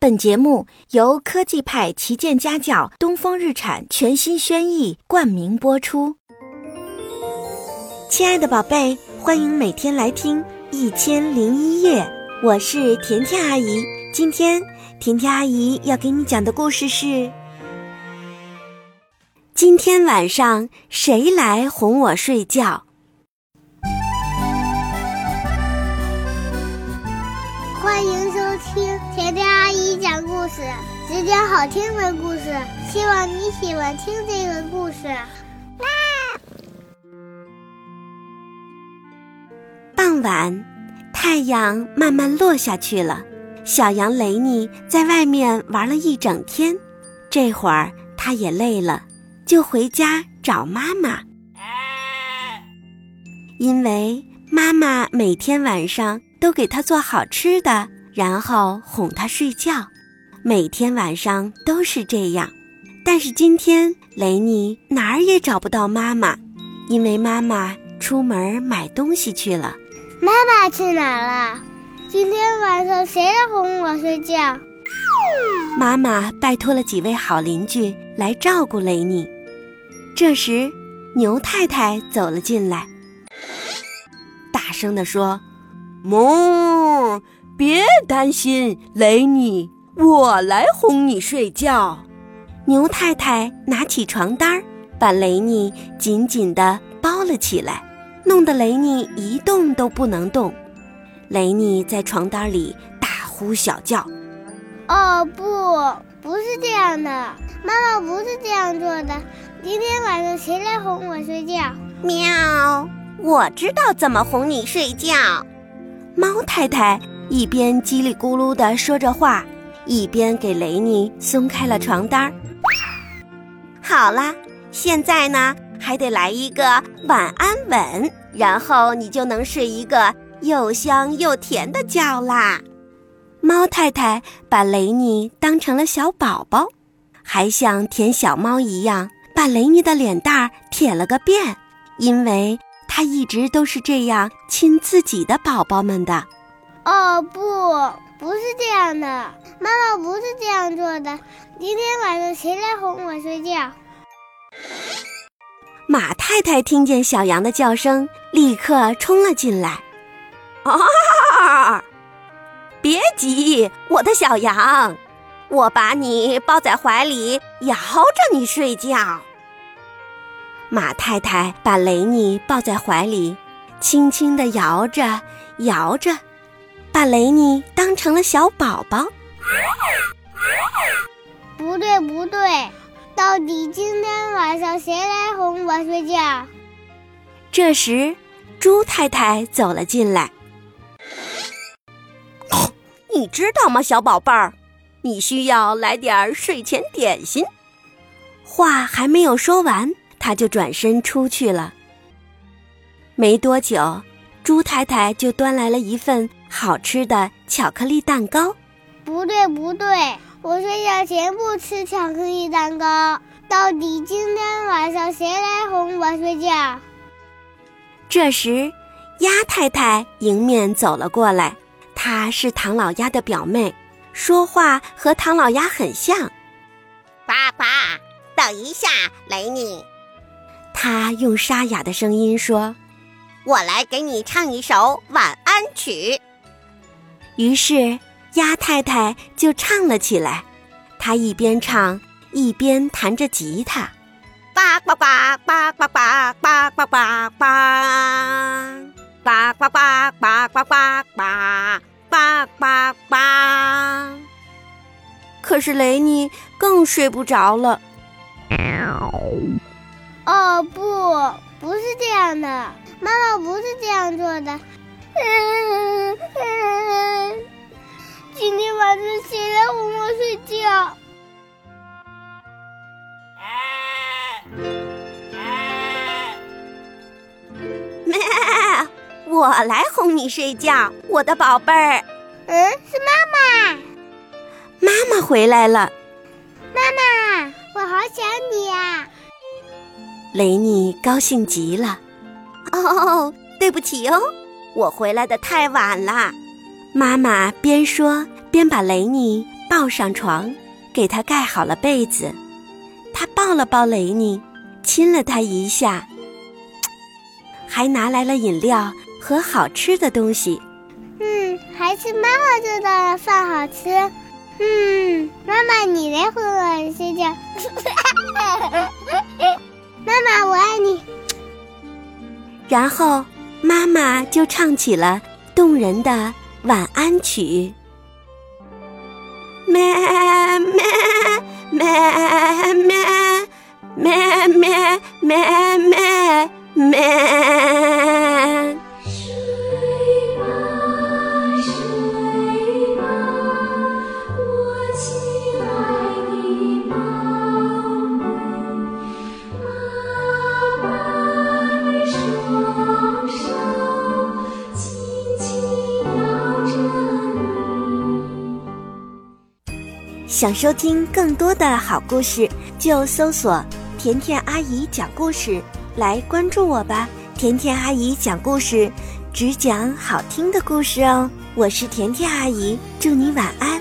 本节目由科技派旗舰家教东风日产全新轩逸冠名播出。亲爱的宝贝，欢迎每天来听《一千零一夜》，我是甜甜阿姨。今天甜甜阿姨要给你讲的故事是：今天晚上谁来哄我睡觉？事，只讲好听的故事。希望你喜欢听这个故事。傍晚，太阳慢慢落下去了。小羊雷尼在外面玩了一整天，这会儿他也累了，就回家找妈妈。因为妈妈每天晚上。都给他做好吃的，然后哄他睡觉。每天晚上都是这样，但是今天雷尼哪儿也找不到妈妈，因为妈妈出门买东西去了。妈妈去哪了？今天晚上谁来哄我睡觉？妈妈拜托了几位好邻居来照顾雷尼。这时，牛太太走了进来，大声地说。哞，别担心，雷尼，我来哄你睡觉。牛太太拿起床单，把雷尼紧紧地包了起来，弄得雷尼一动都不能动。雷尼在床单里大呼小叫：“哦，不，不是这样的，妈妈不是这样做的。今天晚上谁来哄我睡觉？”喵，我知道怎么哄你睡觉。猫太太一边叽里咕噜地说着话，一边给雷尼松开了床单儿。好啦，现在呢，还得来一个晚安吻，然后你就能睡一个又香又甜的觉啦。猫太太把雷尼当成了小宝宝，还像舔小猫一样把雷尼的脸蛋儿舔了个遍，因为。他一直都是这样亲自己的宝宝们的。哦，不，不是这样的，妈妈不是这样做的。今天晚上谁来哄我睡觉？马太太听见小羊的叫声，立刻冲了进来。啊！别急，我的小羊，我把你抱在怀里，摇着你睡觉。马太太把雷尼抱在怀里，轻轻地摇着摇着，把雷尼当成了小宝宝。不对，不对，到底今天晚上谁来哄我睡觉？这时，猪太太走了进来。你知道吗，小宝贝儿，你需要来点睡前点心。话还没有说完。他就转身出去了。没多久，猪太太就端来了一份好吃的巧克力蛋糕。不对，不对，我睡觉前不吃巧克力蛋糕。到底今天晚上谁来哄我睡觉？这时，鸭太太迎面走了过来。她是唐老鸭的表妹，说话和唐老鸭很像。爸爸，等一下，雷尼。他用沙哑的声音说：“我来给你唱一首晚安曲。”于是鸭太太就唱了起来。她一边唱一边弹着吉他：“呱呱呱呱呱呱呱呱呱呱，呱呱呱呱呱呱呱呱呱。”可是雷尼更睡不着了。哦，不，不是这样的，妈妈不是这样做的。今天晚上谁来哄我睡觉？咩，我来哄你睡觉，我的宝贝儿。嗯，是妈妈。妈妈回来了。妈妈，我好想你呀。雷尼高兴极了，哦，对不起哦，我回来的太晚了。妈妈边说边把雷尼抱上床，给他盖好了被子。他抱了抱雷尼，亲了他一下，还拿来了饮料和好吃的东西。嗯，还是妈妈做的饭好吃。嗯，妈妈你来哄我睡觉。妈妈我爱你。然后妈妈就唱起了动人的晚安曲。咩咩咩咩咩咩咩咩咩。想收听更多的好故事，就搜索“甜甜阿姨讲故事”来关注我吧。甜甜阿姨讲故事，只讲好听的故事哦。我是甜甜阿姨，祝你晚安。